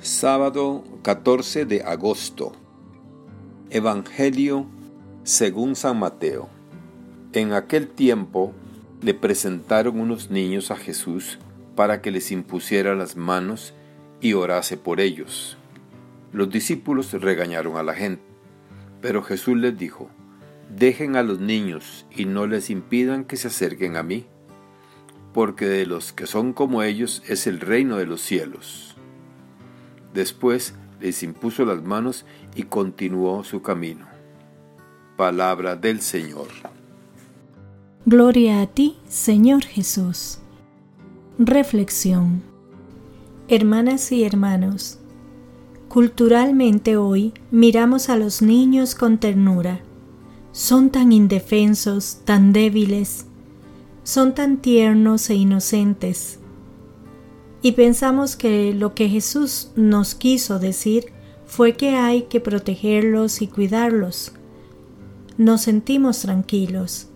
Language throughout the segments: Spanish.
Sábado 14 de agosto. Evangelio según San Mateo. En aquel tiempo le presentaron unos niños a Jesús para que les impusiera las manos y orase por ellos. Los discípulos regañaron a la gente, pero Jesús les dijo, Dejen a los niños y no les impidan que se acerquen a mí, porque de los que son como ellos es el reino de los cielos. Después les impuso las manos y continuó su camino. Palabra del Señor. Gloria a ti, Señor Jesús. Reflexión. Hermanas y hermanos, culturalmente hoy miramos a los niños con ternura. Son tan indefensos, tan débiles, son tan tiernos e inocentes y pensamos que lo que Jesús nos quiso decir fue que hay que protegerlos y cuidarlos. Nos sentimos tranquilos.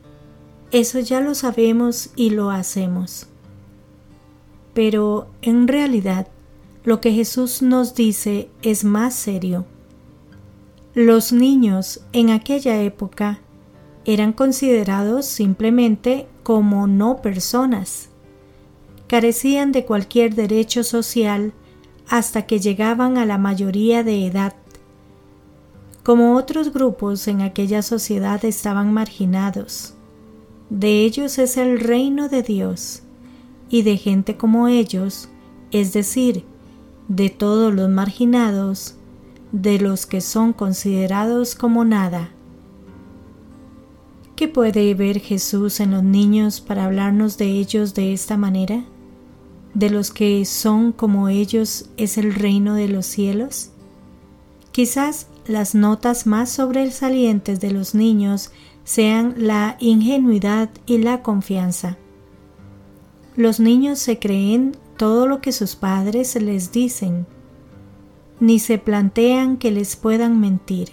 Eso ya lo sabemos y lo hacemos. Pero en realidad lo que Jesús nos dice es más serio. Los niños en aquella época eran considerados simplemente como no personas carecían de cualquier derecho social hasta que llegaban a la mayoría de edad. Como otros grupos en aquella sociedad estaban marginados. De ellos es el reino de Dios, y de gente como ellos, es decir, de todos los marginados, de los que son considerados como nada. ¿Qué puede ver Jesús en los niños para hablarnos de ellos de esta manera? De los que son como ellos es el reino de los cielos? Quizás las notas más sobresalientes de los niños sean la ingenuidad y la confianza. Los niños se creen todo lo que sus padres les dicen, ni se plantean que les puedan mentir.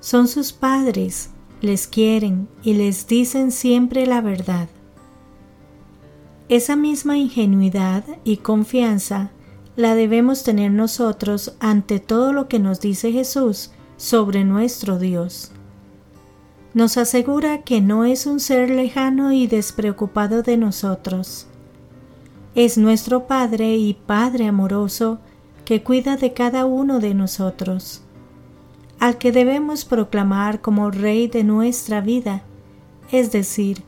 Son sus padres, les quieren y les dicen siempre la verdad. Esa misma ingenuidad y confianza la debemos tener nosotros ante todo lo que nos dice Jesús sobre nuestro Dios. Nos asegura que no es un ser lejano y despreocupado de nosotros. Es nuestro Padre y Padre amoroso que cuida de cada uno de nosotros, al que debemos proclamar como Rey de nuestra vida, es decir,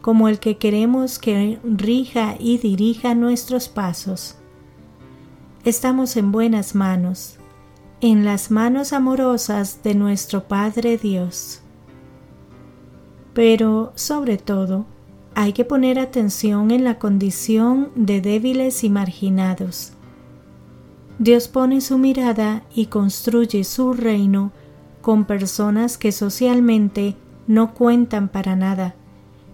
como el que queremos que rija y dirija nuestros pasos. Estamos en buenas manos, en las manos amorosas de nuestro Padre Dios. Pero, sobre todo, hay que poner atención en la condición de débiles y marginados. Dios pone su mirada y construye su reino con personas que socialmente no cuentan para nada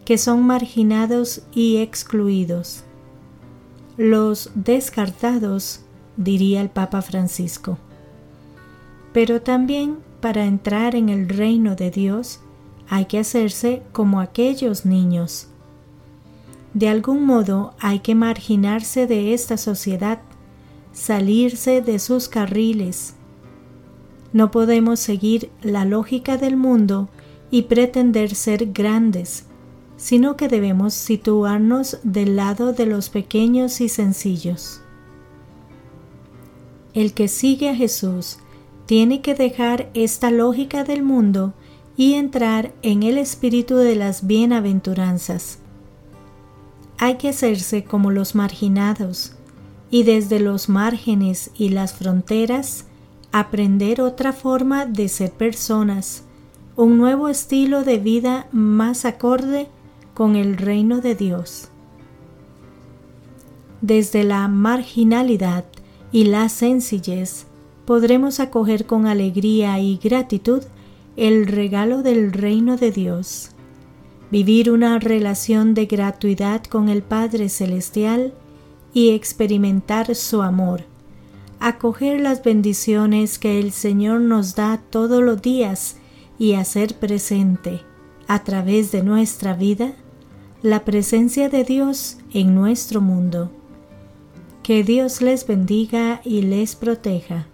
que son marginados y excluidos. Los descartados, diría el Papa Francisco. Pero también para entrar en el reino de Dios hay que hacerse como aquellos niños. De algún modo hay que marginarse de esta sociedad, salirse de sus carriles. No podemos seguir la lógica del mundo y pretender ser grandes, sino que debemos situarnos del lado de los pequeños y sencillos. El que sigue a Jesús tiene que dejar esta lógica del mundo y entrar en el espíritu de las bienaventuranzas. Hay que hacerse como los marginados y desde los márgenes y las fronteras aprender otra forma de ser personas, un nuevo estilo de vida más acorde con el reino de Dios. Desde la marginalidad y la sencillez podremos acoger con alegría y gratitud el regalo del reino de Dios, vivir una relación de gratuidad con el Padre Celestial y experimentar su amor, acoger las bendiciones que el Señor nos da todos los días y hacer presente a través de nuestra vida la presencia de Dios en nuestro mundo. Que Dios les bendiga y les proteja.